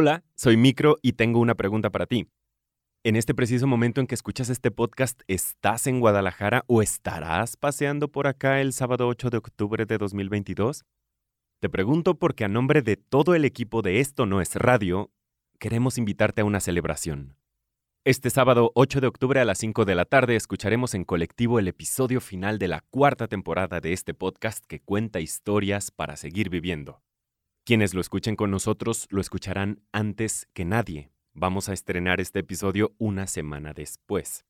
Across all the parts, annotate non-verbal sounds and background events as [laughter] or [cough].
Hola, soy Micro y tengo una pregunta para ti. En este preciso momento en que escuchas este podcast, ¿estás en Guadalajara o estarás paseando por acá el sábado 8 de octubre de 2022? Te pregunto porque a nombre de todo el equipo de Esto No es Radio, queremos invitarte a una celebración. Este sábado 8 de octubre a las 5 de la tarde escucharemos en colectivo el episodio final de la cuarta temporada de este podcast que cuenta historias para seguir viviendo. Quienes lo escuchen con nosotros lo escucharán antes que nadie. Vamos a estrenar este episodio una semana después.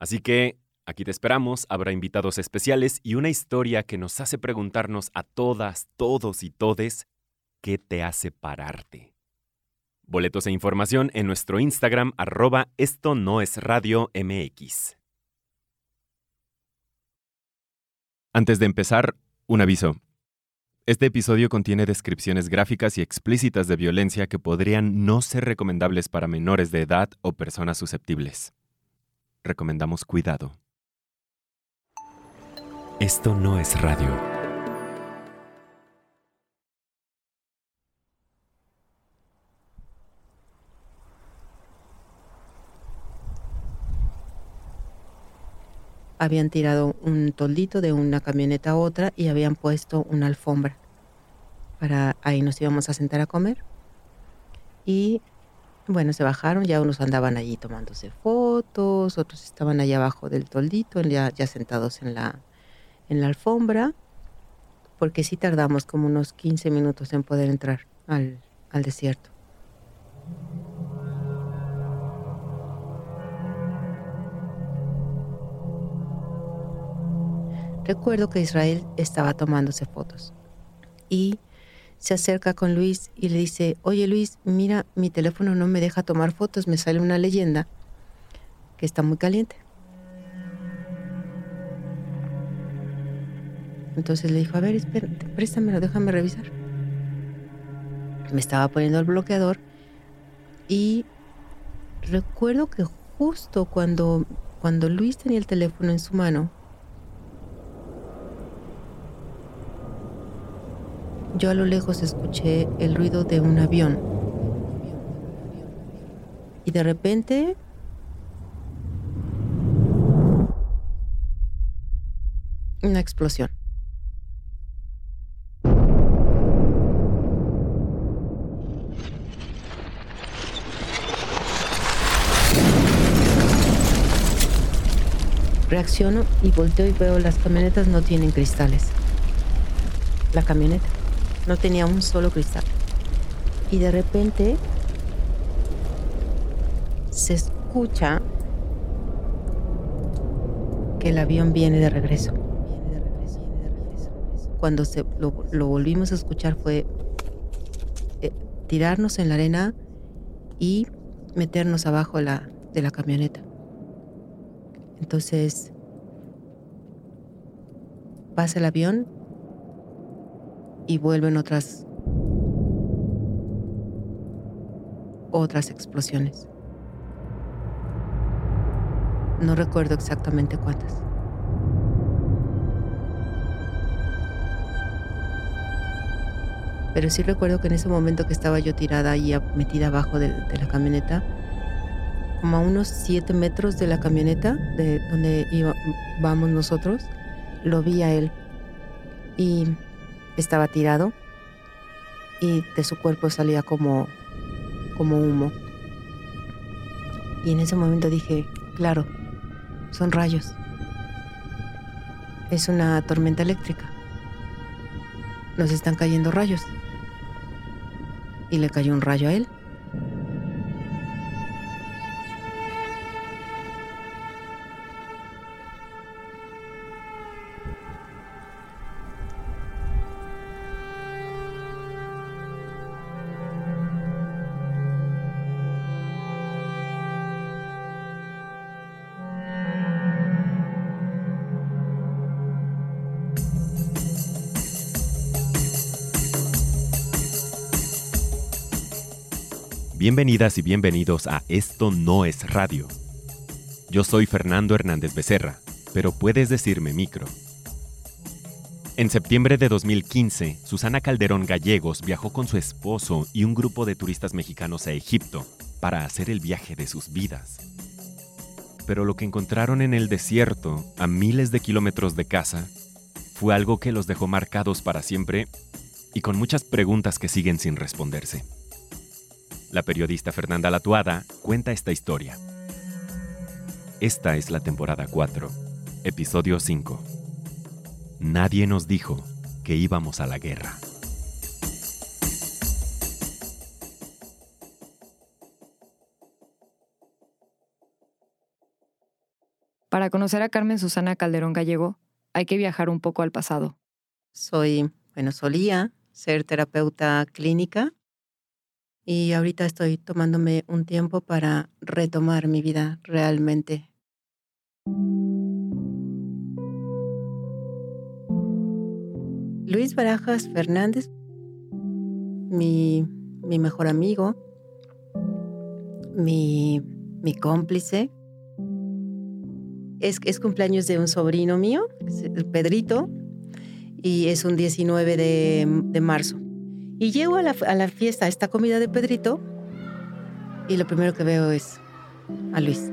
Así que aquí te esperamos, habrá invitados especiales y una historia que nos hace preguntarnos a todas, todos y todes, ¿qué te hace pararte? Boletos e información en nuestro Instagram arroba esto no es radio MX. Antes de empezar, un aviso. Este episodio contiene descripciones gráficas y explícitas de violencia que podrían no ser recomendables para menores de edad o personas susceptibles. Recomendamos cuidado. Esto no es radio. habían tirado un toldito de una camioneta a otra y habían puesto una alfombra. Para ahí nos íbamos a sentar a comer. Y bueno, se bajaron, ya unos andaban allí tomándose fotos, otros estaban allá abajo del toldito, ya, ya sentados en la, en la alfombra, porque sí tardamos como unos 15 minutos en poder entrar al, al desierto. Recuerdo que Israel estaba tomándose fotos y se acerca con Luis y le dice, oye Luis, mira, mi teléfono no me deja tomar fotos, me sale una leyenda que está muy caliente. Entonces le dijo, a ver, espera, préstamelo, déjame revisar. Me estaba poniendo el bloqueador y recuerdo que justo cuando, cuando Luis tenía el teléfono en su mano, Yo a lo lejos escuché el ruido de un avión. Y de repente... Una explosión. Reacciono y volteo y veo las camionetas no tienen cristales. La camioneta no tenía un solo cristal. Y de repente se escucha que el avión viene de regreso. Cuando se, lo, volvimos a escuchar fue eh, tirarnos en la arena y meternos abajo la, de la camioneta. Entonces pasa el avión y vuelven otras otras explosiones. No recuerdo exactamente cuántas. Pero sí recuerdo que en ese momento que estaba yo tirada y metida abajo de, la camioneta, como a unos 7 metros de la camioneta, de donde íbamos nosotros, lo vi a él. Y estaba tirado y de su cuerpo salía como, como humo. Y en ese momento dije, claro, son rayos. Es una tormenta eléctrica. Nos están cayendo rayos. Y le cayó un rayo a él. Bienvenidas y bienvenidos a Esto no es radio. Yo soy Fernando Hernández Becerra, pero puedes decirme micro. En septiembre de 2015, Susana Calderón Gallegos viajó con su esposo y un grupo de turistas mexicanos a Egipto para hacer el viaje de sus vidas. Pero lo que encontraron en el desierto, a miles de kilómetros de casa, fue algo que los dejó marcados para siempre y con muchas preguntas que siguen sin responderse. La periodista Fernanda Latuada cuenta esta historia. Esta es la temporada 4, episodio 5. Nadie nos dijo que íbamos a la guerra. Para conocer a Carmen Susana Calderón Gallego, hay que viajar un poco al pasado. Soy, bueno, solía ser terapeuta clínica y ahorita estoy tomándome un tiempo para retomar mi vida realmente. Luis Barajas Fernández, mi, mejor amigo, mi, cómplice. Es, es, cumpleaños de un sobrino mío, Pedrito, y es un 19 de, marzo. Y llego a la, a la fiesta, a esta comida de Pedrito, y lo primero que veo es a Luis.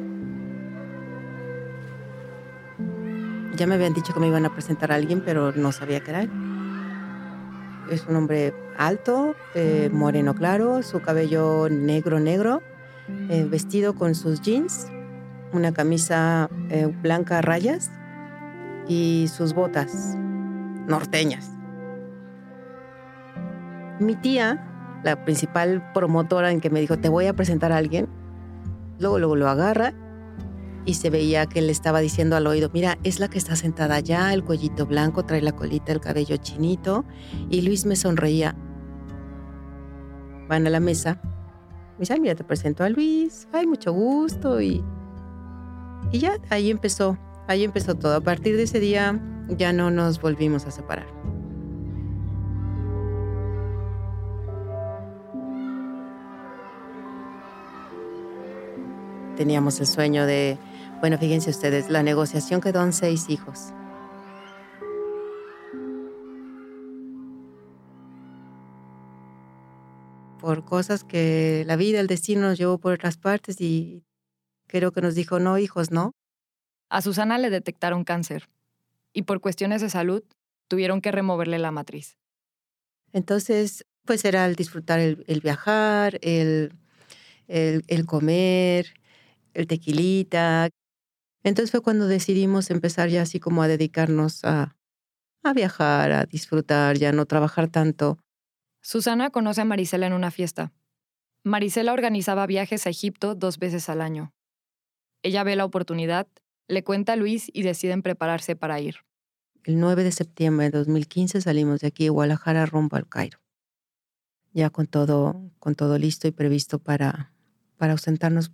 Ya me habían dicho que me iban a presentar a alguien, pero no sabía que era es un hombre alto, eh, moreno claro, su cabello negro negro, eh, vestido con sus jeans, una camisa eh, blanca a rayas y sus botas norteñas. Mi tía, la principal promotora en que me dijo, te voy a presentar a alguien, luego, luego lo agarra y se veía que le estaba diciendo al oído, mira, es la que está sentada allá, el cuellito blanco, trae la colita, el cabello chinito. Y Luis me sonreía. Van a la mesa. Me dice, mira, te presento a Luis, ay, mucho gusto. Y, y ya, ahí empezó, ahí empezó todo. A partir de ese día ya no nos volvimos a separar. Teníamos el sueño de bueno, fíjense ustedes, la negociación quedó en seis hijos. Por cosas que la vida, el destino nos llevó por otras partes y creo que nos dijo, no, hijos, no. A Susana le detectaron cáncer y por cuestiones de salud tuvieron que removerle la matriz. Entonces, pues era el disfrutar el, viajar, el, el, el comer, el tequilita, entonces fue cuando decidimos empezar ya así como a dedicarnos a, a viajar, a disfrutar, ya no trabajar tanto. Susana conoce a Marisela en una fiesta. Marisela organizaba viajes a Egipto dos veces al año. Ella ve la oportunidad, le cuenta a Luis y deciden prepararse para ir. El 9 de septiembre de 2015 salimos de aquí de Guadalajara rumbo al Cairo. Ya con todo, con todo listo y previsto para, para ausentarnos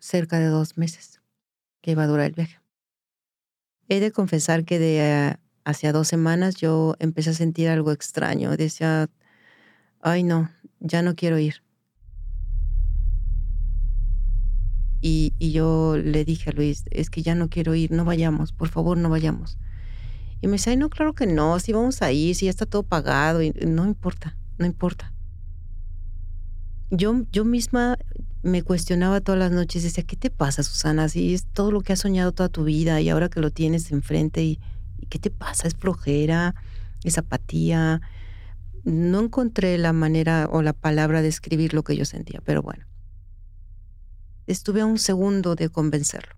cerca de dos meses que iba a durar el viaje. He de confesar que de eh, hacia dos semanas yo empecé a sentir algo extraño. Decía, ay no, ya no quiero ir. Y, y, yo le dije a Luis, es que ya no quiero ir, no vayamos, por favor, no vayamos. Y me dice, ay, no, claro que no, si vamos a ir, si ya está todo pagado, no importa, no importa. Yo, yo misma me cuestionaba todas las noches, decía, ¿qué te pasa, Susana? Si es todo lo que has soñado toda tu vida y ahora que lo tienes enfrente, ¿y, qué te pasa? ¿Es flojera? ¿Es apatía? No encontré la manera o la palabra de escribir lo que yo sentía, pero bueno. Estuve a un segundo de convencerlo.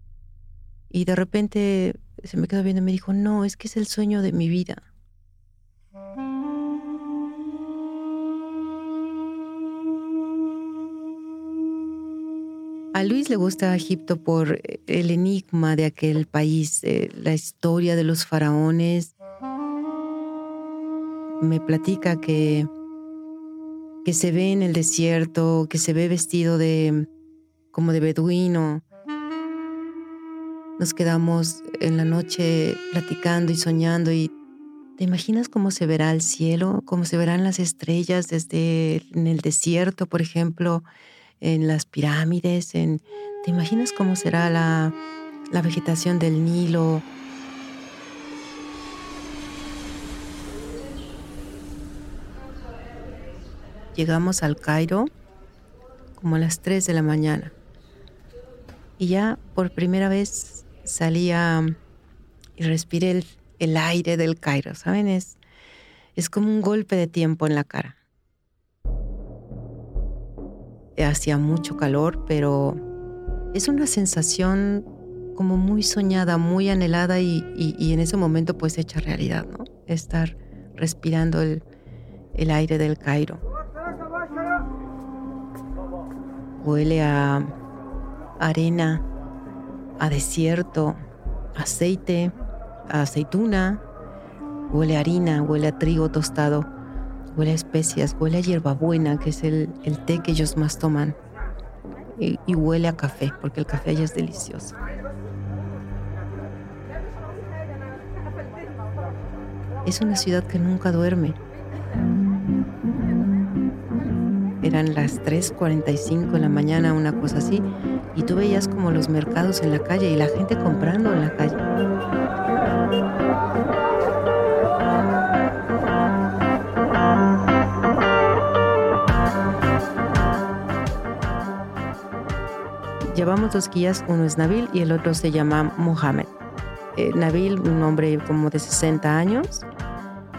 Y de repente se me quedó viendo y me dijo, no, es que es el sueño de mi vida. A Luis le gusta Egipto por el enigma de aquel país, eh, la historia de los faraones. Me platica que, que se ve en el desierto, que se ve vestido de como de beduino. Nos quedamos en la noche platicando y soñando y ¿te imaginas cómo se verá el cielo? ¿Cómo se verán las estrellas desde en el desierto, por ejemplo? en las pirámides, en, ¿te imaginas cómo será la, la vegetación del Nilo? Llegamos al Cairo como a las 3 de la mañana y ya por primera vez salía y respiré el, el aire del Cairo, ¿saben? Es, es como un golpe de tiempo en la cara. Hacía mucho calor, pero es una sensación como muy soñada, muy anhelada y, en ese momento pues hecha realidad, ¿no? Estar respirando el, el aire del Cairo. Huele a arena, a desierto, aceite, a aceituna, huele a harina, huele a trigo tostado, huele a especias, huele a hierbabuena, que es el, té que ellos más toman, y, y huele a café, porque el café allá es delicioso. Es una ciudad que nunca duerme. Eran las 3.45 de la mañana, una cosa así, y tú veías como los mercados en la calle y la gente comprando en la calle. Llevamos dos guías, uno es Nabil y el otro se llama Mohamed. Eh, Nabil, un hombre como de 60 años,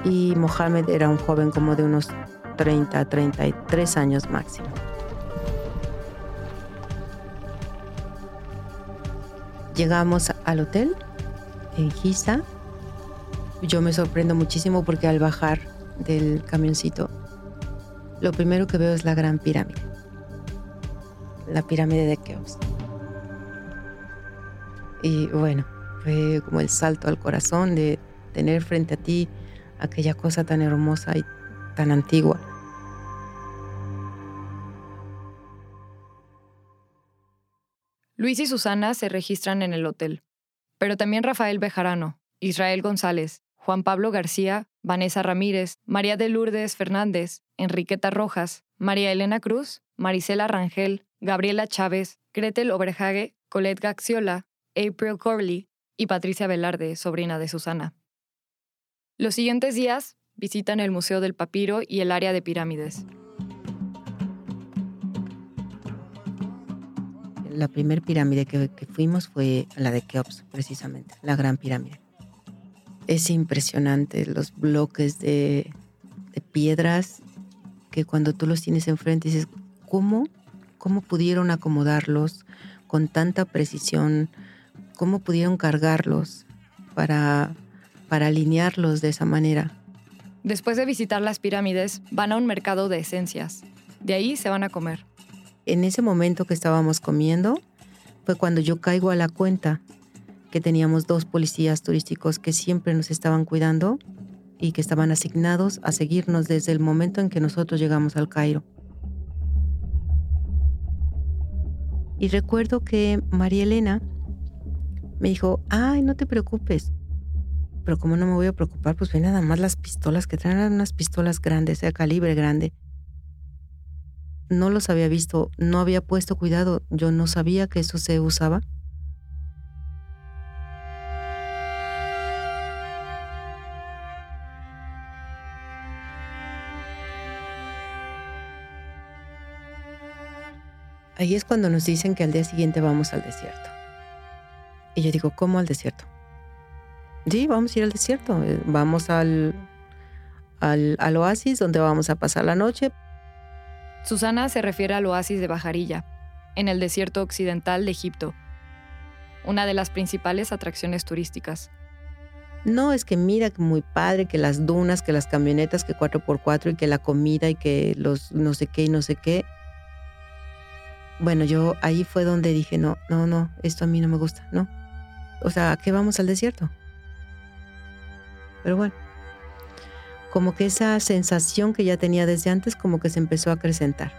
y Mohamed era un joven como de unos 30, 33 años máximo. Llegamos al hotel en Giza. Yo me sorprendo muchísimo porque al bajar del camioncito, lo primero que veo es la gran pirámide. La pirámide de Keops. Y bueno, fue como el salto al corazón de tener frente a ti aquella cosa tan hermosa y tan antigua. Luis y Susana se registran en el hotel, pero también Rafael Bejarano, Israel González, Juan Pablo García, Vanessa Ramírez, María de Lourdes Fernández, Enriqueta Rojas, María Elena Cruz, Marisela Rangel, Gabriela Chávez, Gretel Oberhage, Colette Gaxiola, April Corley y Patricia Velarde, sobrina de Susana. Los siguientes días visitan el Museo del Papiro y el área de pirámides. La primera pirámide que, fuimos fue la de Keops, precisamente, la Gran Pirámide. Es impresionante los bloques de, de piedras que cuando tú los tienes enfrente dices, ¿cómo, ¿cómo pudieron acomodarlos con tanta precisión? ¿Cómo pudieron cargarlos para, para alinearlos de esa manera? Después de visitar las pirámides, van a un mercado de esencias. De ahí se van a comer. En ese momento que estábamos comiendo, fue cuando yo caigo a la cuenta que teníamos dos policías turísticos que siempre nos estaban cuidando y que estaban asignados a seguirnos desde el momento en que nosotros llegamos al Cairo. Y recuerdo que María Elena me dijo, ay, no te preocupes, pero como no me voy a preocupar, pues ve nada más las pistolas que traen unas pistolas grandes, de calibre grande. No los había visto, no había puesto cuidado, yo no sabía que eso se usaba. Ahí es cuando nos dicen que al día siguiente vamos al desierto. Y yo digo, ¿cómo al desierto? Sí, vamos a ir al desierto. Eh, vamos al, al, oasis donde vamos a pasar la noche. Susana se refiere al oasis de Bajarilla, en el desierto occidental de Egipto, una de las principales atracciones turísticas. No, es que mira, muy padre, que las dunas, que las camionetas, que 4x4 y que la comida y que los no sé qué y no sé qué. Bueno, yo ahí fue donde dije, no, no, no, esto a mí no me gusta, no. O sea, ¿a qué vamos al desierto? Pero bueno, como que esa sensación que ya tenía desde antes como que se empezó a acrecentar.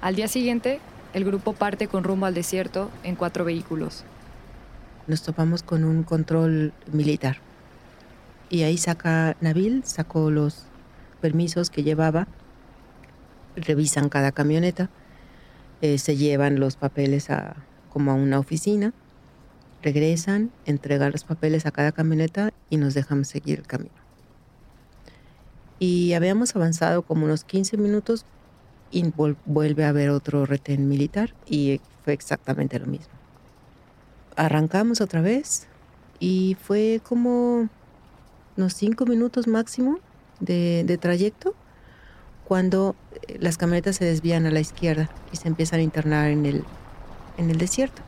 Al día siguiente, el grupo parte con rumbo al desierto en cuatro vehículos nos topamos con un control militar. Y ahí saca Nabil, sacó los, permisos que llevaba, revisan cada camioneta, eh, se llevan los papeles a, como a una oficina, regresan, entregan los papeles a cada camioneta y nos dejan seguir el camino. Y habíamos avanzado como unos 15 minutos y vuelve a haber otro retén militar y fue exactamente lo mismo. Arrancamos otra vez y fue como unos 5 minutos máximo de, de trayecto cuando eh, las camionetas se desvían a la izquierda y se empiezan a internar en el, en el desierto.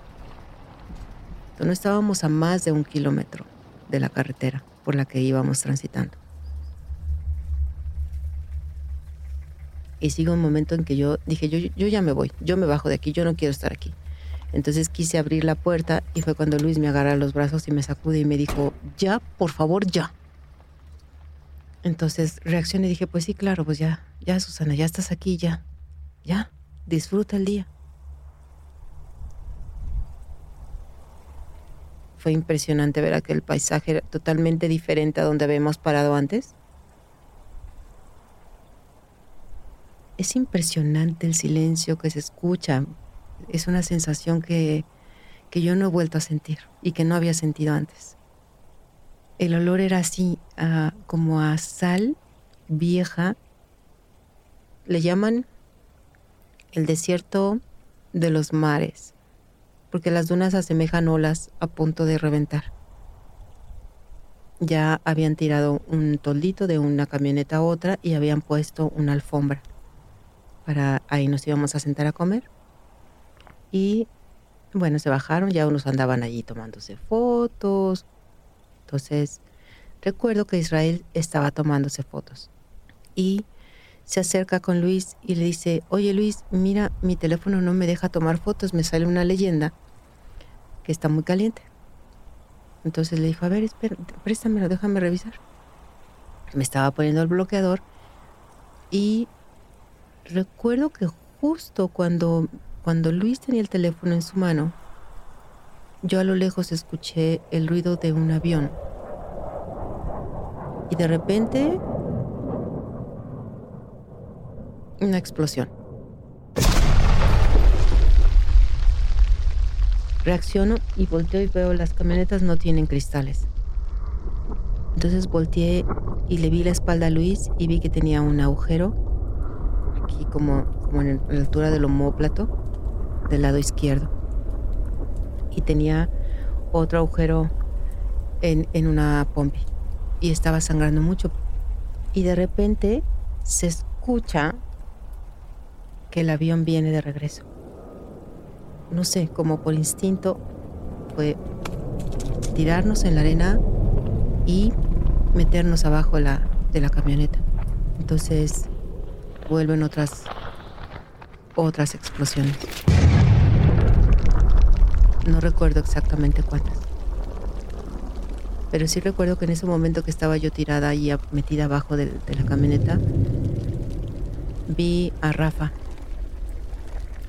Entonces, no estábamos a más de un kilómetro de la carretera por la que íbamos transitando. Y sigo un momento en que yo dije, yo, yo ya me voy, yo me bajo de aquí, yo no quiero estar aquí. Entonces quise abrir la puerta y fue cuando Luis me agarra los brazos y me sacude y me dijo, ya, por favor, ya. Entonces reaccioné y dije, pues sí, claro, pues ya, ya, Susana, ya estás aquí, ya, ya, disfruta el día. Fue impresionante ver aquel paisaje totalmente diferente a donde habíamos parado antes. Es impresionante el silencio que se escucha. Es una sensación que, que yo no he vuelto a sentir y que no había sentido antes. El olor era así, como a sal vieja. Le llaman el desierto de los mares, porque las dunas asemejan olas a punto de reventar. Ya habían tirado un toldito de una camioneta a otra y habían puesto una alfombra. Para ahí nos íbamos a sentar a comer. Y bueno, se bajaron, ya unos andaban allí tomándose fotos, entonces, recuerdo que Israel estaba tomándose fotos y se acerca con Luis y le dice, oye Luis, mira, mi teléfono no me deja tomar fotos, me sale una leyenda que está muy caliente. Entonces le dijo, a ver, espera, préstamelo, déjame revisar. Me estaba poniendo el bloqueador y recuerdo que justo cuando, cuando Luis tenía el teléfono en su mano, yo a lo lejos escuché el ruido de un avión. Y de repente, una explosión. Reacciono y volteo y veo las camionetas no tienen cristales. Entonces volteé y le vi la espalda a Luis y vi que tenía un agujero aquí como, en la altura del homóplato del lado izquierdo y tenía otro agujero en, en una pompi y estaba sangrando mucho. Y de repente se escucha que el avión viene de regreso. No sé, como por instinto fue tirarnos en la arena y meternos abajo la, de la camioneta. Entonces vuelven otras otras explosiones. No recuerdo exactamente cuántas. Pero sí recuerdo que en ese momento que estaba yo tirada ahí metida abajo de, la camioneta, vi a Rafa.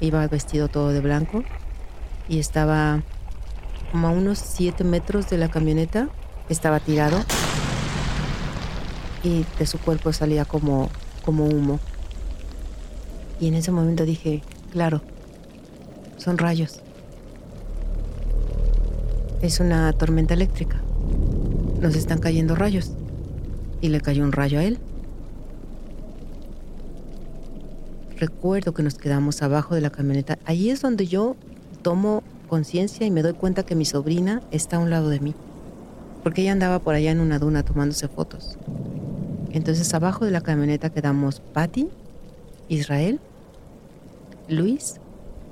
Iba vestido todo de blanco y estaba como a unos 7 metros de la camioneta. Estaba tirado y de su cuerpo salía como, como humo. Y en ese momento dije, claro, son rayos es una tormenta eléctrica. Nos están cayendo rayos. Y le cayó un rayo a él. Recuerdo que nos quedamos abajo de la camioneta. Allí es donde yo tomo conciencia y me doy cuenta que mi sobrina está a un lado de mí. Porque ella andaba por allá en una duna tomándose fotos. Entonces abajo de la camioneta quedamos Patty, Israel, Luis,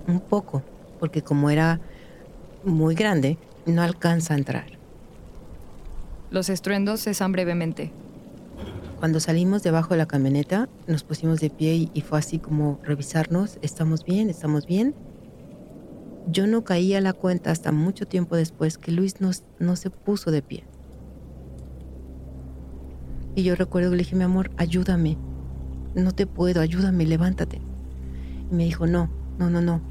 un poco, porque como era muy grande, no alcanza a entrar. Los estruendos cesan brevemente. Cuando salimos debajo de la camioneta, nos pusimos de pie y, fue así como revisarnos, ¿estamos bien? ¿Estamos bien? Yo no caí a la cuenta hasta mucho tiempo después que Luis no se puso de pie. Y yo recuerdo que le dije, mi amor, ayúdame. No te puedo, ayúdame, levántate. Y me dijo, no, no, no, no.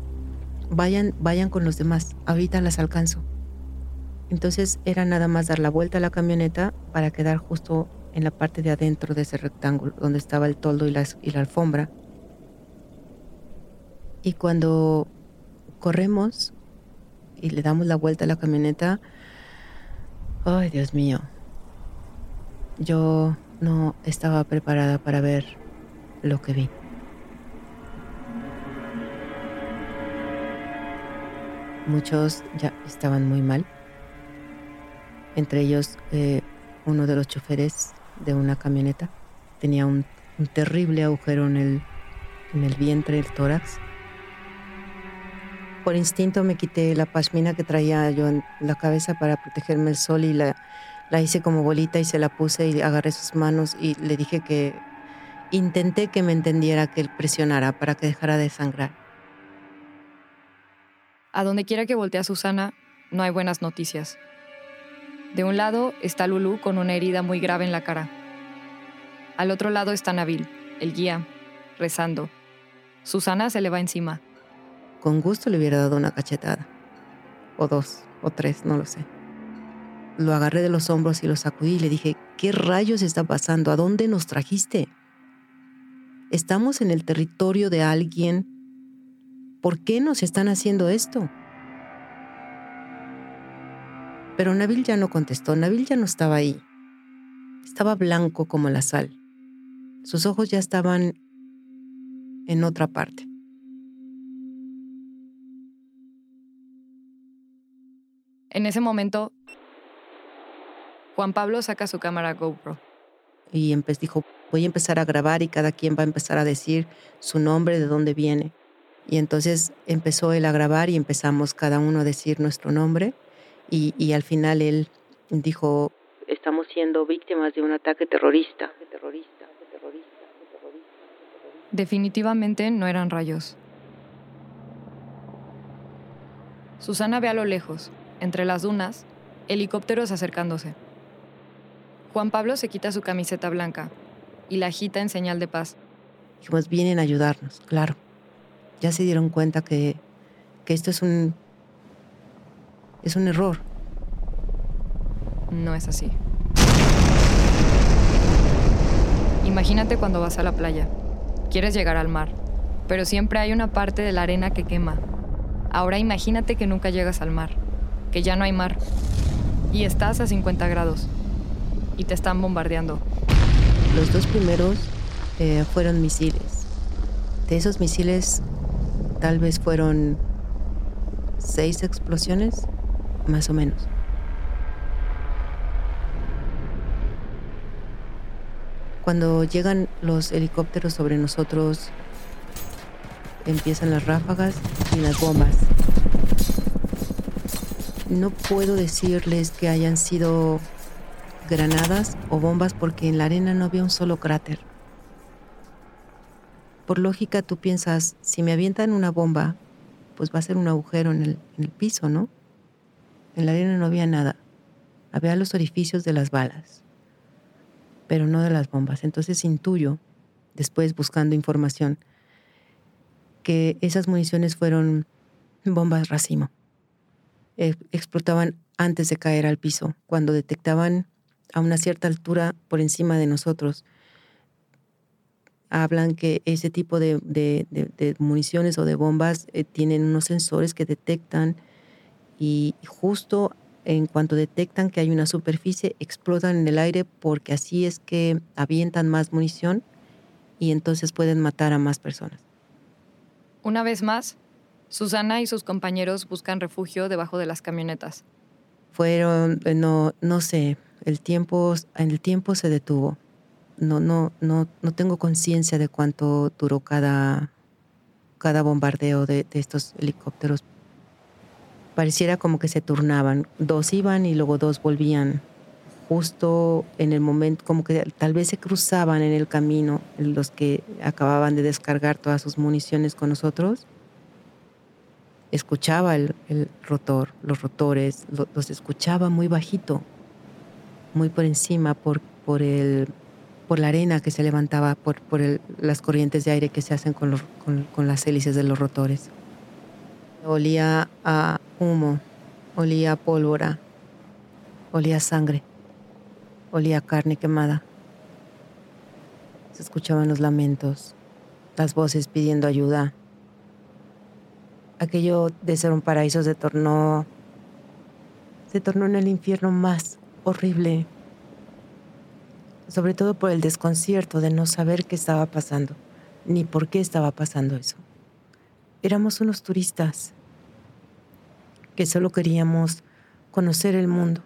Vayan, vayan con los demás. Ahorita las alcanzo. Entonces era nada más dar la vuelta a la camioneta para quedar justo en la parte de adentro de ese rectángulo, donde estaba el toldo y la, y la alfombra. Y cuando corremos y le damos la vuelta a la camioneta, ay Dios mío, yo no estaba preparada para ver lo que vi. Muchos ya estaban muy mal, entre ellos eh, uno de los choferes de una camioneta. Tenía un, terrible agujero en el, en el vientre, el tórax. Por instinto me quité la pashmina que traía yo en la cabeza para protegerme el sol y la, la hice como bolita y se la puse y agarré sus manos y le dije que intenté que me entendiera que él presionara para que dejara de sangrar. A donde quiera que voltea Susana, no hay buenas noticias. De un lado está Lulu con una herida muy grave en la cara. Al otro lado está Nabil, el guía, rezando. Susana se le va encima. Con gusto le hubiera dado una cachetada. O dos, o tres, no lo sé. Lo agarré de los hombros y lo sacudí y le dije, ¿qué rayos está pasando? ¿A dónde nos trajiste? Estamos en el territorio de alguien. ¿Por qué nos están haciendo esto? Pero Nabil ya no contestó, Nabil ya no estaba ahí. Estaba blanco como la sal. Sus ojos ya estaban en otra parte. En ese momento, Juan Pablo saca su cámara GoPro. Y dijo, voy a empezar a grabar y cada quien va a empezar a decir su nombre, de dónde viene. Y entonces empezó él a grabar y empezamos cada uno a decir nuestro nombre y, al final él dijo, estamos siendo víctimas de un ataque terrorista. Definitivamente no eran rayos. Susana ve a lo lejos, entre las dunas, helicópteros acercándose. Juan Pablo se quita su camiseta blanca y la agita en señal de paz. Dijimos, vienen a ayudarnos, claro. Ya se dieron cuenta que, que esto es un es un error. No es así. Imagínate cuando vas a la playa. Quieres llegar al mar, pero siempre hay una parte de la arena que quema. Ahora imagínate que nunca llegas al mar, que ya no hay mar, y estás a 50 grados, y te están bombardeando. Los dos primeros eh, fueron misiles. De esos misiles, tal vez fueron seis explosiones más o menos. Cuando llegan los helicópteros sobre nosotros, empiezan las ráfagas y las bombas. No puedo decirles que hayan sido granadas o bombas porque en la arena no había un solo cráter. Por lógica tú piensas, si me avientan una bomba, pues va a ser un agujero en el, en el piso, ¿no? En la arena no había nada. Había los orificios de las balas, pero no de las bombas. Entonces intuyo, después buscando información, que esas municiones fueron bombas racimo. E, explotaban antes de caer al piso, cuando detectaban a una cierta altura por encima de nosotros. Hablan que ese tipo de, municiones o de bombas eh, tienen unos sensores que detectan y justo en cuanto detectan que hay una superficie, explotan en el aire porque así es que avientan más munición y entonces pueden matar a más personas. Una vez más, Susana y sus compañeros buscan refugio debajo de las camionetas. Fueron, eh, no, no sé, el tiempo, el tiempo se detuvo. No, no, no, no tengo conciencia de cuánto duró cada, cada bombardeo de estos helicópteros pareciera como que se turnaban. Dos iban y luego dos volvían. Justo en el momento, como que tal vez se cruzaban en el camino los que acababan de descargar todas sus municiones con nosotros. Escuchaba el, rotor, los rotores, los escuchaba muy bajito, muy por encima, por, por, el, por la arena que se levantaba, por, por las corrientes de aire que se hacen con, con, con las hélices de los rotores. Olía a humo, olía a pólvora, olía a sangre, olía a carne quemada. Se escuchaban los lamentos, las voces pidiendo ayuda. Aquello de ser un paraíso se tornó se tornó en el infierno más horrible, sobre todo por el desconcierto de no saber qué estaba pasando, ni por qué estaba pasando eso. Éramos unos turistas que solo queríamos conocer el mundo.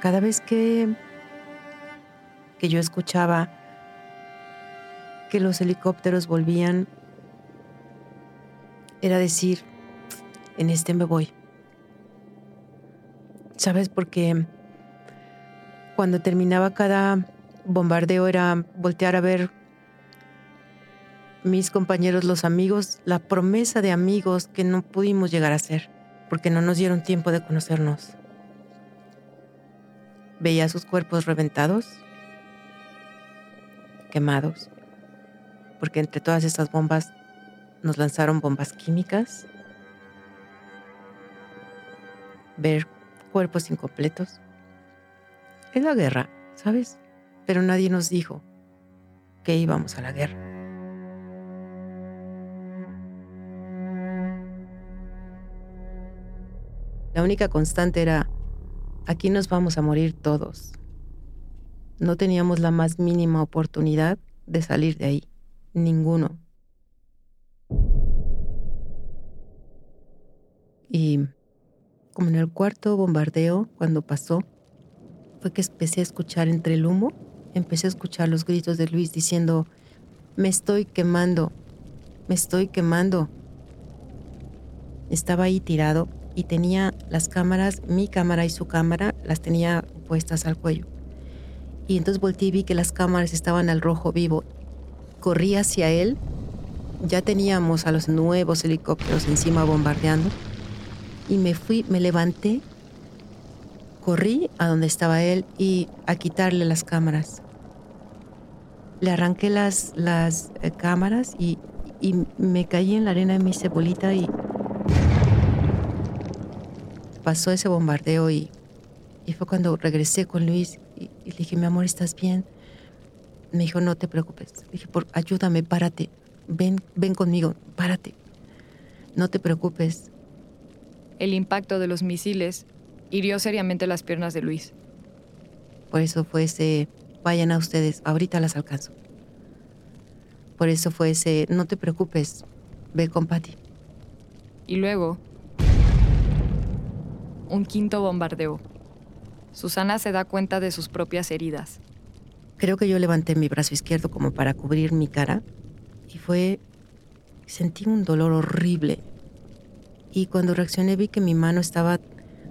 Cada vez que, que yo escuchaba que los helicópteros volvían, era decir, en este me voy. ¿Sabes? Porque cuando terminaba cada bombardeo era voltear a ver mis compañeros, los amigos, la promesa de amigos que no pudimos llegar a ser, porque no nos dieron tiempo de conocernos. Veía sus cuerpos reventados, quemados, porque entre todas estas bombas nos lanzaron bombas químicas, ver cuerpos incompletos. Es la guerra, ¿sabes? Pero nadie nos dijo que íbamos a la guerra. La única constante era, aquí nos vamos a morir todos. No teníamos la más mínima oportunidad de salir de ahí. Ninguno. Y como en el cuarto bombardeo, cuando pasó, fue que empecé a escuchar entre el humo, empecé a escuchar los gritos de Luis diciendo, me estoy quemando, me estoy quemando. Estaba ahí tirado y tenía las cámaras, mi cámara y su cámara, las tenía puestas al cuello. Y entonces volteé y vi que las cámaras estaban al rojo vivo corrí hacia él. Ya teníamos a los nuevos helicópteros encima bombardeando. Y me fui, me levanté, corrí a donde estaba él y a quitarle las cámaras. Le arranqué las, las eh, cámaras y, me caí en la arena de mi cebolita y pasó ese bombardeo y, y fue cuando regresé con Luis y, y le dije, mi amor, ¿estás bien? Me dijo, no te preocupes. dije, por, ayúdame, párate. Ven, ven conmigo, párate. No te preocupes. El impacto de los misiles hirió seriamente las piernas de Luis. Por eso fue ese, vayan a ustedes, ahorita las alcanzo. Por eso fue ese, no te preocupes, ve con Patty. Y luego, un quinto bombardeo. Susana se da cuenta de sus propias heridas. Creo que yo levanté mi brazo izquierdo como para cubrir mi cara y fue... Sentí un dolor horrible. Y cuando reaccioné vi que mi mano estaba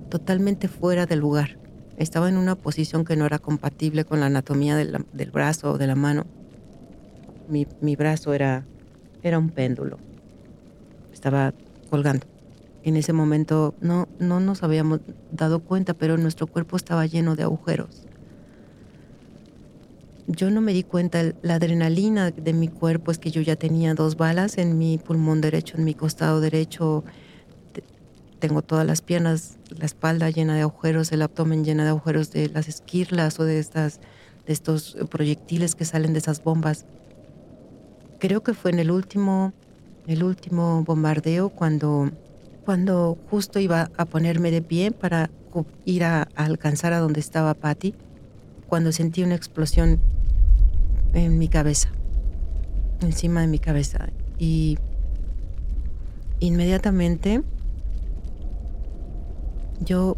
totalmente fuera del lugar. Estaba en una posición que no era compatible con la anatomía del, brazo o de la mano. Mi, mi brazo era, era un péndulo. Estaba colgando. En ese momento no, no nos habíamos dado cuenta, pero nuestro cuerpo estaba lleno de agujeros yo no me di cuenta, la adrenalina de mi cuerpo es que yo ya tenía dos balas en mi pulmón derecho, en mi costado derecho. Tengo todas las piernas, la espalda llena de agujeros, el abdomen llena de agujeros de las esquirlas o de, estas, de estos proyectiles que salen de esas bombas. Creo que fue en el último, el último bombardeo cuando, cuando justo iba a ponerme de pie para ir a, a alcanzar a donde estaba Patty, cuando sentí una explosión en mi cabeza, encima de mi cabeza. Y inmediatamente yo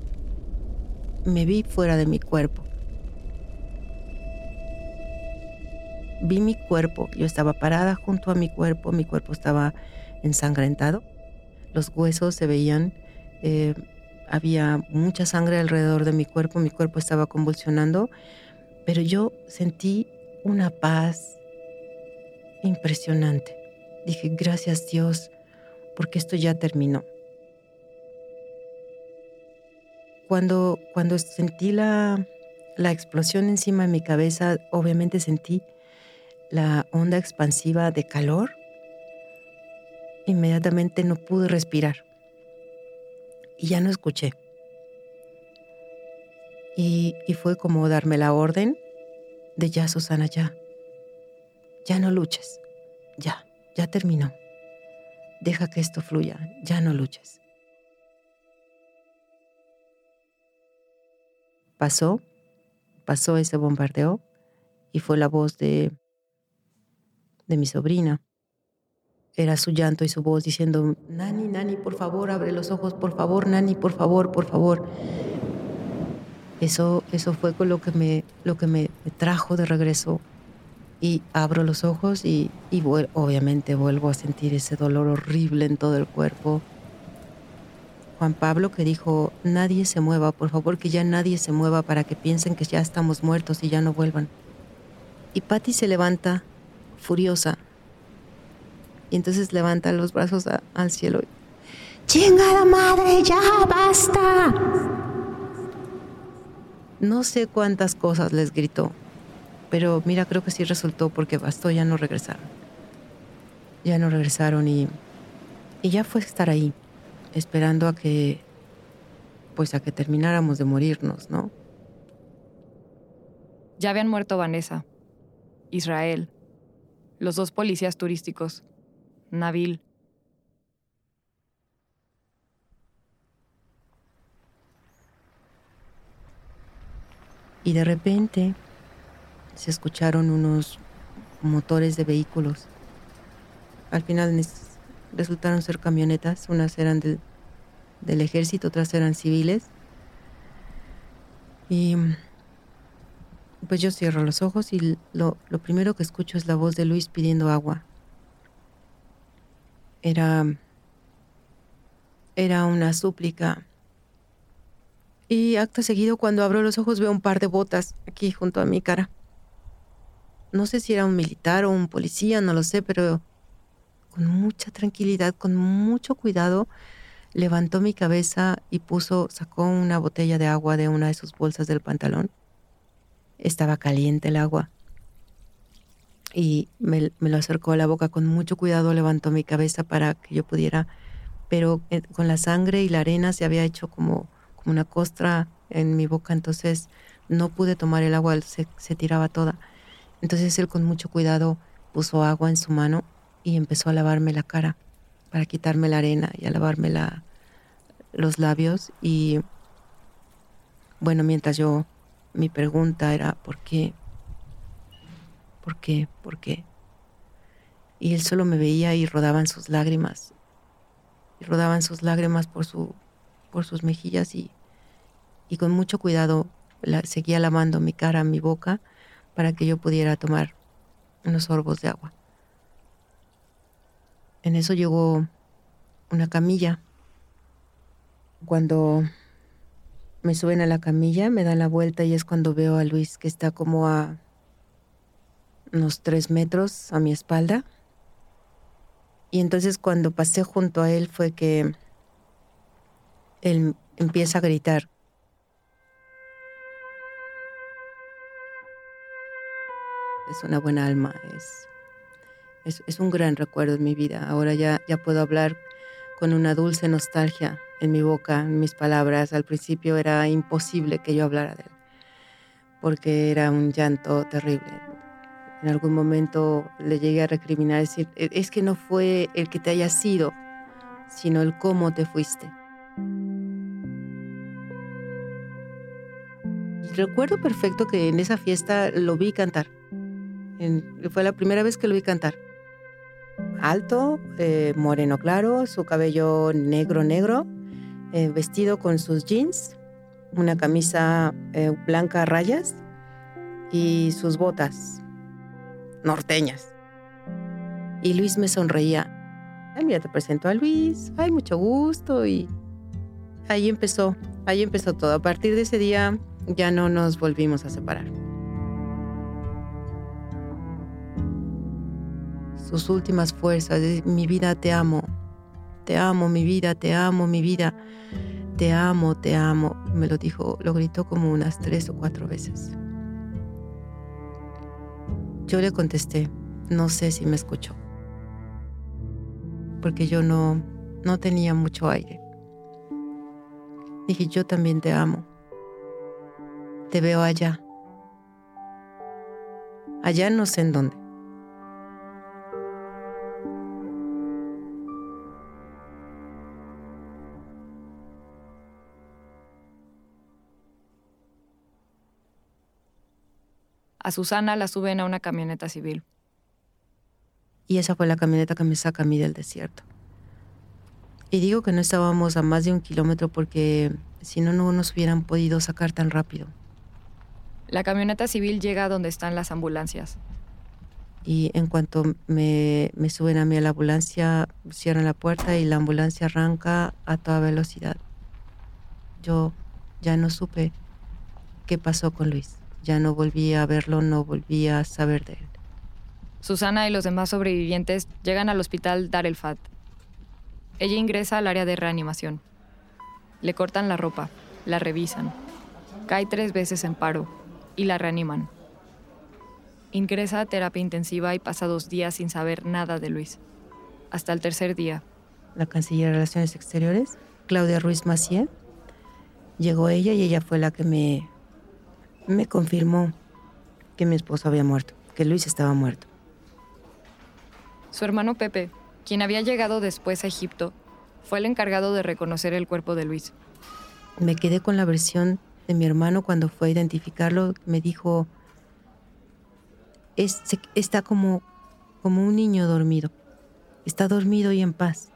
me vi fuera de mi cuerpo. Vi mi cuerpo, yo estaba parada junto a mi cuerpo, mi cuerpo estaba ensangrentado, los huesos se veían, eh, había mucha sangre alrededor de mi cuerpo, mi cuerpo estaba convulsionando, pero yo sentí una paz impresionante. Dije, gracias Dios, porque esto ya terminó. Cuando, cuando sentí la, la explosión encima de mi cabeza, obviamente sentí la onda expansiva de calor. Inmediatamente no pude respirar. Y ya no escuché. Y, y fue como darme la orden de ya, Susana, ya. Ya no luches. Ya, ya terminó. Deja que esto fluya. Ya no luches. Pasó, pasó ese bombardeo y fue la voz de, de mi sobrina. Era su llanto y su voz diciendo, Nani, Nani, por favor, abre los ojos, por favor, Nani, por favor, por favor. Eso, eso fue lo que me, lo que me, trajo de regreso. Y abro los ojos y, y obviamente vuelvo a sentir ese dolor horrible en todo el cuerpo. Juan Pablo que dijo, nadie se mueva, por favor que ya nadie se mueva para que piensen que ya estamos muertos y ya no vuelvan. Y Patty se levanta, furiosa, y entonces levanta los brazos al cielo. ¡Chingada madre, ya basta! No sé cuántas cosas les gritó, pero mira, creo que sí resultó porque bastó, ya no regresaron. Ya no regresaron y, y ya fue estar ahí, esperando a que, pues a que termináramos de morirnos, ¿no? Ya habían muerto Vanessa, Israel, los dos policías turísticos, Nabil. Y de repente se escucharon unos motores de vehículos. Al final resultaron ser camionetas, unas eran del, ejército, otras eran civiles. Y pues yo cierro los ojos y lo, lo primero que escucho es la voz de Luis pidiendo agua. Era, era una súplica. Y acto seguido, cuando abro los ojos, veo un par de botas aquí junto a mi cara. No sé si era un militar o un policía, no lo sé, pero con mucha tranquilidad, con mucho cuidado, levantó mi cabeza y puso, sacó una botella de agua de una de sus bolsas del pantalón. Estaba caliente el agua y me, lo acercó a la boca con mucho cuidado, levantó mi cabeza para que yo pudiera, pero eh, con la sangre y la arena se había hecho como, como una costra en mi boca, entonces no pude tomar el agua, se, se tiraba toda. Entonces él con mucho cuidado puso agua en su mano y empezó a lavarme la cara para quitarme la arena y a lavarme la, los labios y bueno, mientras yo, mi pregunta era, ¿por qué? ¿Por qué? ¿Por qué? Y él solo me veía y rodaban sus lágrimas. Y rodaban sus lágrimas por, su, por sus mejillas y, y con mucho cuidado la, seguía lavando mi cara, mi boca, para que yo pudiera tomar unos sorbos de agua. En eso llegó una camilla. Cuando me suben a la camilla, me dan la vuelta y es cuando veo a Luis que está como a unos tres metros a mi espalda. Y entonces cuando pasé junto a él fue que él empieza a gritar. Es una buena alma, es, es, un gran recuerdo en mi vida. Ahora ya, ya puedo hablar con una dulce nostalgia en mi boca, en mis palabras. Al principio era imposible que yo hablara de él, porque era un llanto terrible en algún momento le llegué a recriminar, decir, e, es que no fue el que te haya sido, sino el cómo te fuiste. Recuerdo perfecto que en esa fiesta lo vi cantar. fue la primera vez que lo vi cantar. Alto, eh, moreno claro, su cabello negro negro, eh, vestido con sus jeans, una camisa eh, blanca a rayas y sus botas norteñas. Y Luis me sonreía. Ay, mira, te presento a Luis. Ay, mucho gusto. Y ahí empezó, ahí empezó todo. A partir de ese día ya no nos volvimos a separar. Sus últimas fuerzas mi vida te amo. Te amo, mi vida, te amo, mi vida. Te amo, te amo. Me lo dijo, lo gritó como unas tres o cuatro veces. Yo le contesté, no sé si me escuchó, porque yo no, no tenía mucho aire. Dije, yo también te amo. Te veo allá. Allá no sé en dónde. A Susana la suben a una camioneta civil. Y esa fue la camioneta que me saca a mí del desierto. Y digo que no estábamos a más de un kilómetro porque si no, no nos hubieran podido sacar tan rápido. La camioneta civil llega a donde están las ambulancias. Y en cuanto me, me suben a mí a la ambulancia, cierran la puerta y la ambulancia arranca a toda velocidad. Yo ya no supe qué pasó con Luis. Ya no volví a verlo, no volví a saber de él. Susana y los demás sobrevivientes llegan al hospital Dar el Fat. Ella ingresa al área de reanimación. Le cortan la ropa, la revisan. Cae tres veces en paro y la reaniman. Ingresa a terapia intensiva y pasa dos días sin saber nada de Luis. Hasta el tercer día. La canciller de Relaciones Exteriores, Claudia Ruiz Macié, llegó ella y ella fue la que me, me confirmó que mi esposo había muerto, que Luis estaba muerto. Su hermano Pepe, quien había llegado después a Egipto, fue el encargado de reconocer el cuerpo de Luis. Me quedé con la versión de mi hermano cuando fue a identificarlo. Me dijo, es, está como, como un niño dormido. Está dormido y en paz.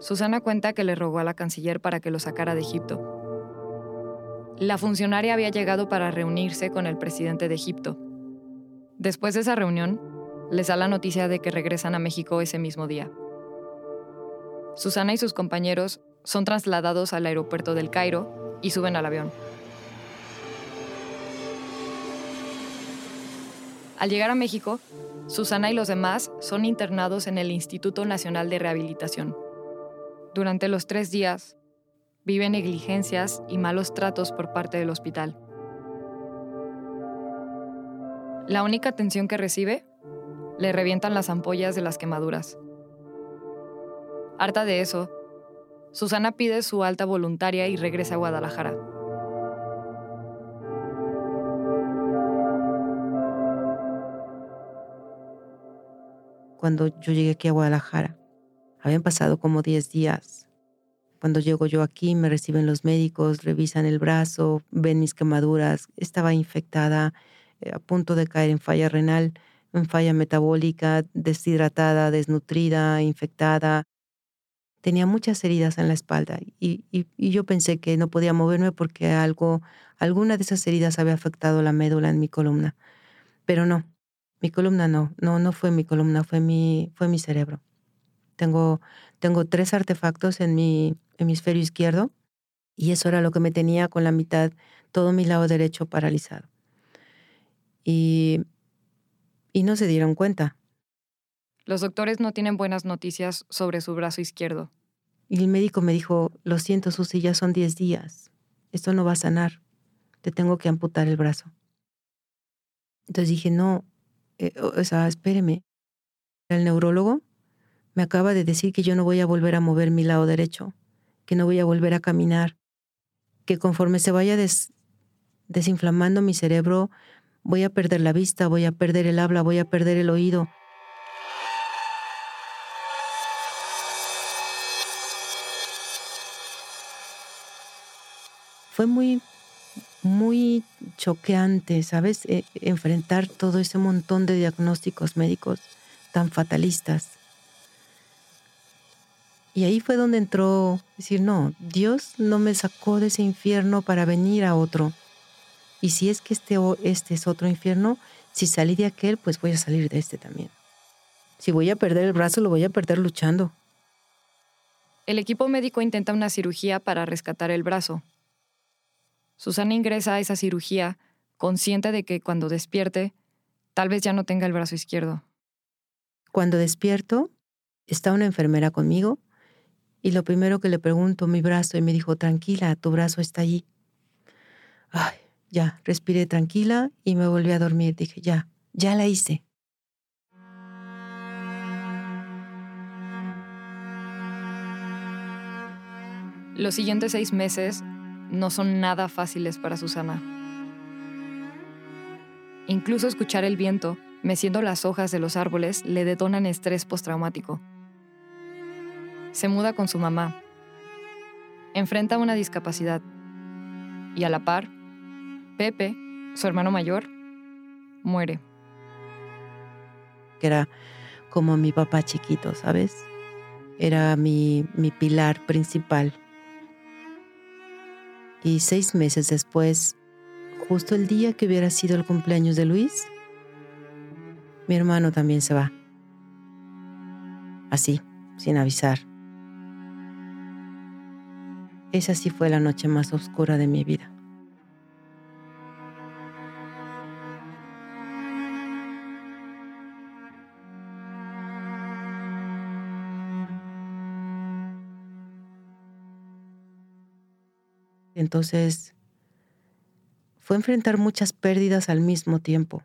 Susana cuenta que le rogó a la canciller para que lo sacara de Egipto. La funcionaria había llegado para reunirse con el presidente de Egipto. Después de esa reunión, les da la noticia de que regresan a México ese mismo día. Susana y sus compañeros son trasladados al aeropuerto del Cairo y suben al avión. Al llegar a México, Susana y los demás son internados en el Instituto Nacional de Rehabilitación. Durante los tres días, viven negligencias y malos tratos por parte del hospital. La única atención que recibe, le revientan las ampollas de las quemaduras. Harta de eso, Susana pide su alta voluntaria y regresa a Guadalajara. Cuando yo llegué aquí a Guadalajara, habían pasado como 10 días. Cuando llego yo aquí, me reciben los médicos, revisan el brazo, ven mis quemaduras. Estaba infectada, eh, a punto de caer en falla renal, en falla metabólica, deshidratada, desnutrida, infectada. Tenía muchas heridas en la espalda y, y, yo pensé que no podía moverme porque algo, alguna de esas heridas había afectado la médula en mi columna. Pero no, mi columna no, no, no fue mi columna, fue mi, fue mi cerebro. Tengo, tengo tres artefactos en mi hemisferio izquierdo y eso era lo que me tenía con la mitad, todo mi lado derecho paralizado. Y, y no se dieron cuenta. Los doctores no tienen buenas noticias sobre su brazo izquierdo. Y el médico me dijo, lo siento, Susi, ya son 10 días. Esto no va a sanar. Te tengo que amputar el brazo. Entonces dije, no, eh, o sea, espéreme. El neurólogo me acaba de decir que yo no voy a volver a mover mi lado derecho, que no voy a volver a caminar, que conforme se vaya desinflamando mi cerebro, voy a perder la vista, voy a perder el habla, voy a perder el oído. Fue muy, muy choqueante, ¿sabes? E, enfrentar todo ese montón de diagnósticos médicos tan fatalistas. Y ahí fue donde entró decir, no, Dios no me sacó de ese infierno para venir a otro. Y si es que este, este es otro infierno, si salí de aquel, pues voy a salir de este también. Si voy a perder el brazo, lo voy a perder luchando. El equipo médico intenta una cirugía para rescatar el brazo. Susana ingresa a esa cirugía consciente de que cuando despierte, tal vez ya no tenga el brazo izquierdo. Cuando despierto, está una enfermera conmigo y lo primero que le pregunto, mi brazo, y me dijo, tranquila, tu brazo está allí. Ay, ya, respiré tranquila y me volví a dormir. Dije, ya, ya la hice. Los siguientes seis meses no son nada fáciles para Susana. Incluso escuchar el viento, meciendo las hojas de los árboles, le detonan estrés postraumático. Se muda con su mamá. Enfrenta una discapacidad. Y a la par, Pepe, su hermano mayor, muere. Era como mi papá chiquito, ¿sabes? Era mi, mi pilar principal. Y seis meses después, justo el día que hubiera sido el cumpleaños de Luis, mi hermano también se va. Así, sin avisar. Esa sí fue la noche más oscura de mi vida. Entonces, fue enfrentar muchas pérdidas al mismo tiempo,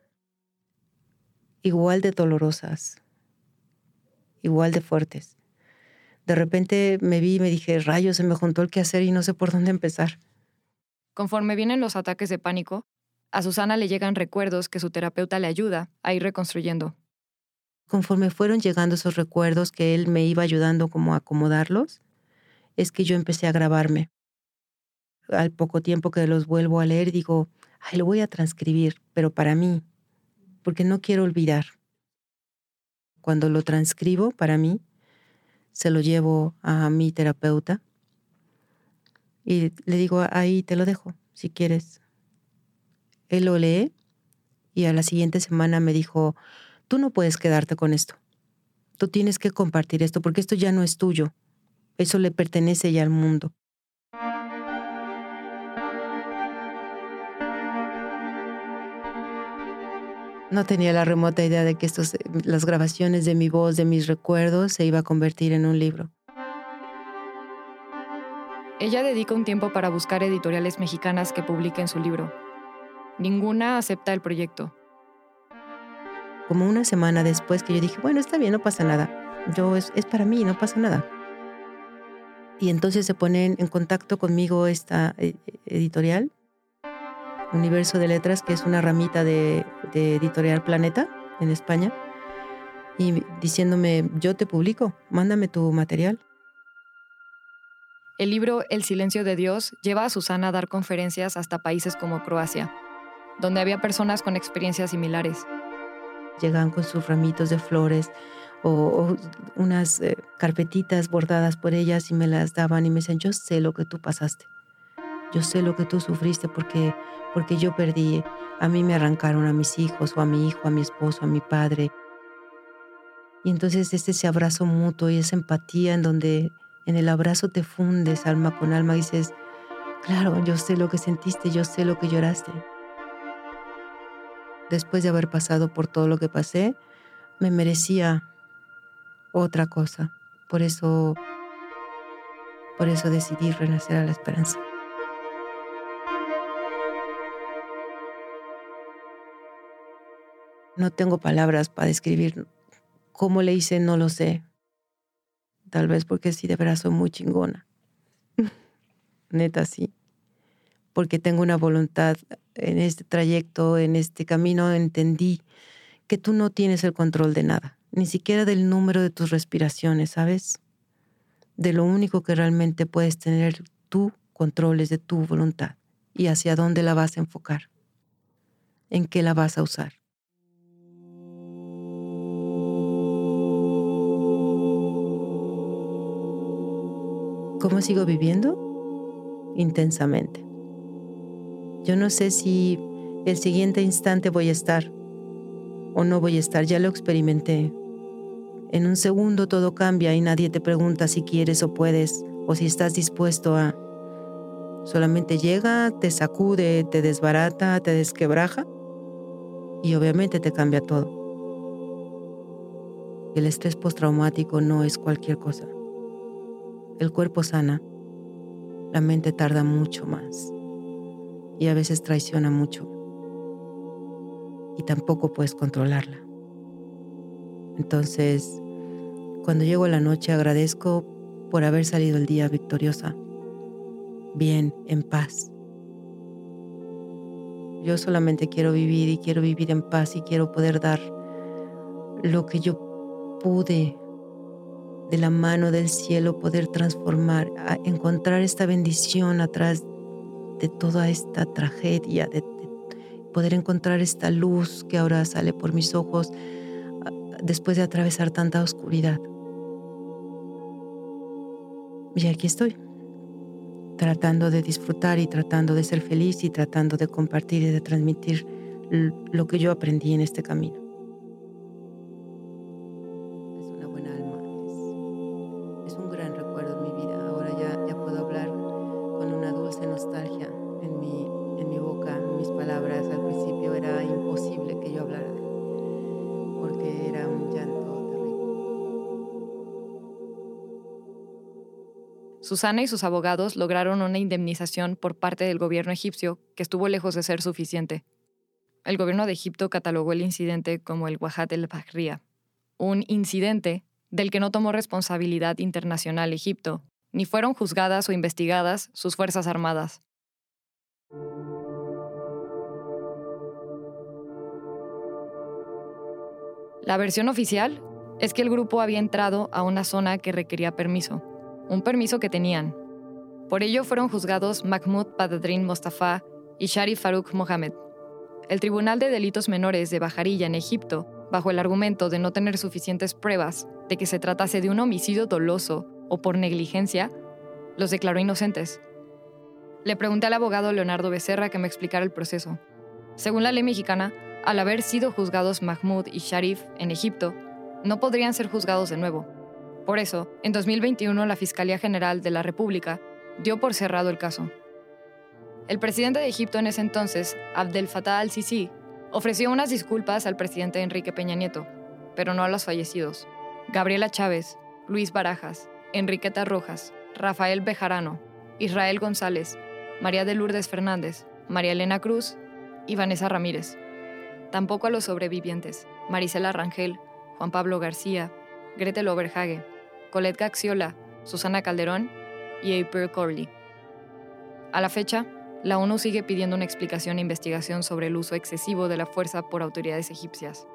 igual de dolorosas, igual de fuertes. De repente me vi y me dije, rayos, se me juntó el quehacer y no sé por dónde empezar. Conforme vienen los ataques de pánico, a Susana le llegan recuerdos que su terapeuta le ayuda a ir reconstruyendo. Conforme fueron llegando esos recuerdos que él me iba ayudando como a acomodarlos, es que yo empecé a grabarme al poco tiempo que los vuelvo a leer, digo, ay, lo voy a transcribir, pero para mí, porque no quiero olvidar. Cuando lo transcribo para mí, se lo llevo a mi terapeuta y le digo, ahí te lo dejo, si quieres. Él lo lee y a la siguiente semana me dijo, tú no puedes quedarte con esto. Tú tienes que compartir esto porque esto ya no es tuyo. Eso le pertenece ya al mundo. No tenía la remota idea de que estos, las grabaciones de mi voz, de mis recuerdos, se iba a convertir en un libro. Ella dedica un tiempo para buscar editoriales mexicanas que publiquen su libro. Ninguna acepta el proyecto. Como una semana después que yo dije, bueno, está bien, no pasa nada. Yo es, es para mí, no pasa nada. Y entonces se ponen en contacto conmigo esta eh, editorial Universo de Letras, que es una ramita de, Editorial Planeta en España, y diciéndome, yo te publico, mándame tu material. El libro El silencio de Dios lleva a Susana a dar conferencias hasta países como Croacia, donde había personas con experiencias similares. Llegan con sus ramitos de flores o, unas eh, carpetitas bordadas por ellas y me las daban y me decían, yo sé lo que tú pasaste. Yo sé lo que tú sufriste porque, porque yo perdí. A mí me arrancaron a mis hijos o a mi hijo, a mi esposo, a mi padre. Y entonces este ese abrazo mutuo y esa empatía en donde en el abrazo te fundes alma con alma dices, claro, yo sé lo que sentiste, yo sé lo que lloraste. Después de haber pasado por todo lo que pasé, me merecía otra cosa. Por eso, por eso decidí renacer a la esperanza. No tengo palabras para describir cómo le hice, no lo sé. Tal vez porque sí, de verdad soy muy chingona. [laughs] Neta, sí. Porque tengo una voluntad en este trayecto, en este camino, entendí que tú no tienes el control de nada, ni siquiera del número de tus respiraciones, ¿sabes? De lo único que realmente puedes tener tú control es de tu voluntad y hacia dónde la vas a enfocar, en qué la vas a usar. ¿Cómo sigo viviendo? Intensamente. Yo no sé si el siguiente instante voy a estar o no voy a estar, ya lo experimenté. En un segundo todo cambia y nadie te pregunta si quieres o puedes o si estás dispuesto a... Solamente llega, te sacude, te desbarata, te desquebraja y obviamente te cambia todo. El estrés postraumático no es cualquier cosa. El cuerpo sana, la mente tarda mucho más y a veces traiciona mucho y tampoco puedes controlarla. Entonces, cuando llego a la noche agradezco por haber salido el día victoriosa, bien, en paz. Yo solamente quiero vivir y quiero vivir en paz y quiero poder dar lo que yo pude de la mano del cielo, poder transformar, encontrar esta bendición atrás de toda esta tragedia, de, poder encontrar esta luz que ahora sale por mis ojos después de atravesar tanta oscuridad. Y aquí estoy tratando de disfrutar y tratando de ser feliz y tratando de compartir y de transmitir lo que yo aprendí en este camino. Susana y sus abogados lograron una indemnización por parte del gobierno egipcio que estuvo lejos de ser suficiente. El gobierno de Egipto catalogó el incidente como el Wahat el-Bahriya, un incidente del que no tomó responsabilidad internacional Egipto, ni fueron juzgadas o investigadas sus Fuerzas Armadas. La versión oficial es que el grupo había entrado a una zona que requería permiso un permiso que tenían. Por ello fueron juzgados Mahmoud Badadrin Mostafa y Sharif Farouk Mohamed. El Tribunal de Delitos Menores de Bajarilla en Egipto, bajo el argumento de no tener suficientes pruebas de que se tratase de un homicidio doloso o por negligencia, los declaró inocentes. Le pregunté al abogado Leonardo Becerra que me explicara el proceso. Según la ley mexicana, al haber sido juzgados Mahmoud y Sharif en Egipto, no podrían ser juzgados de nuevo, por eso, en 2021 la Fiscalía General de la República dio por cerrado el caso. El presidente de Egipto en ese entonces, Abdel Fattah al-Sisi, ofreció unas disculpas al presidente Enrique Peña Nieto, pero no a los fallecidos. Gabriela Chávez, Luis Barajas, Enriqueta Rojas, Rafael Bejarano, Israel González, María de Lourdes Fernández, María Elena Cruz y Vanessa Ramírez. Tampoco a los sobrevivientes, Marisela Rangel, Juan Pablo García, Gretel Oberhage, Colette Gaxiola, Susana Calderón y April Corley. A la fecha, la ONU sigue pidiendo una explicación e investigación sobre el uso excesivo de la fuerza por autoridades egipcias.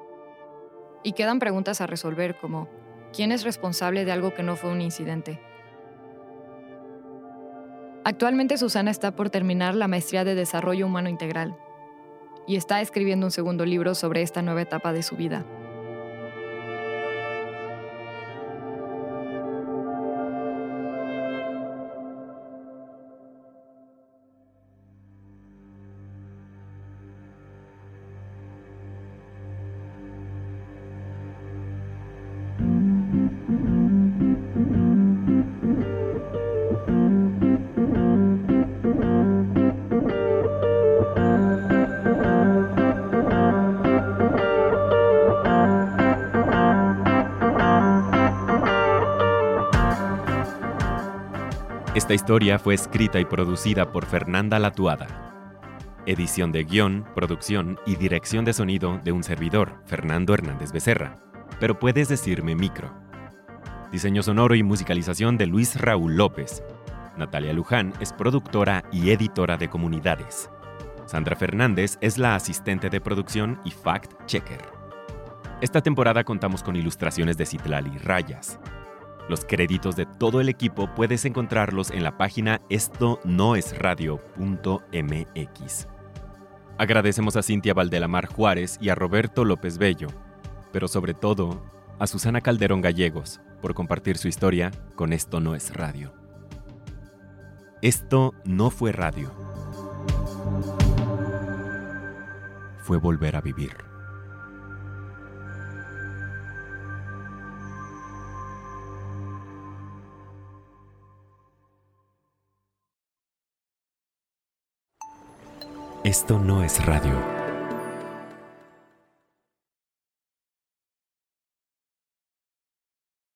Y quedan preguntas a resolver como, ¿quién es responsable de algo que no fue un incidente? Actualmente Susana está por terminar la maestría de Desarrollo Humano Integral y está escribiendo un segundo libro sobre esta nueva etapa de su vida. Esta historia fue escrita y producida por Fernanda Latuada. Edición de guion, producción y dirección de sonido de un servidor, Fernando Hernández Becerra. Pero puedes decirme micro. Diseño sonoro y musicalización de Luis Raúl López. Natalia Luján es productora y editora de comunidades. Sandra Fernández es la asistente de producción y fact-checker. Esta temporada contamos con ilustraciones de Citlali Rayas. Los créditos de todo el equipo puedes encontrarlos en la página esto no es radio.mx. Agradecemos a Cintia Valdelamar Juárez y a Roberto López Bello, pero sobre todo a Susana Calderón Gallegos por compartir su historia con Esto no es radio. Esto no fue radio. Fue volver a vivir. Esto no es radio.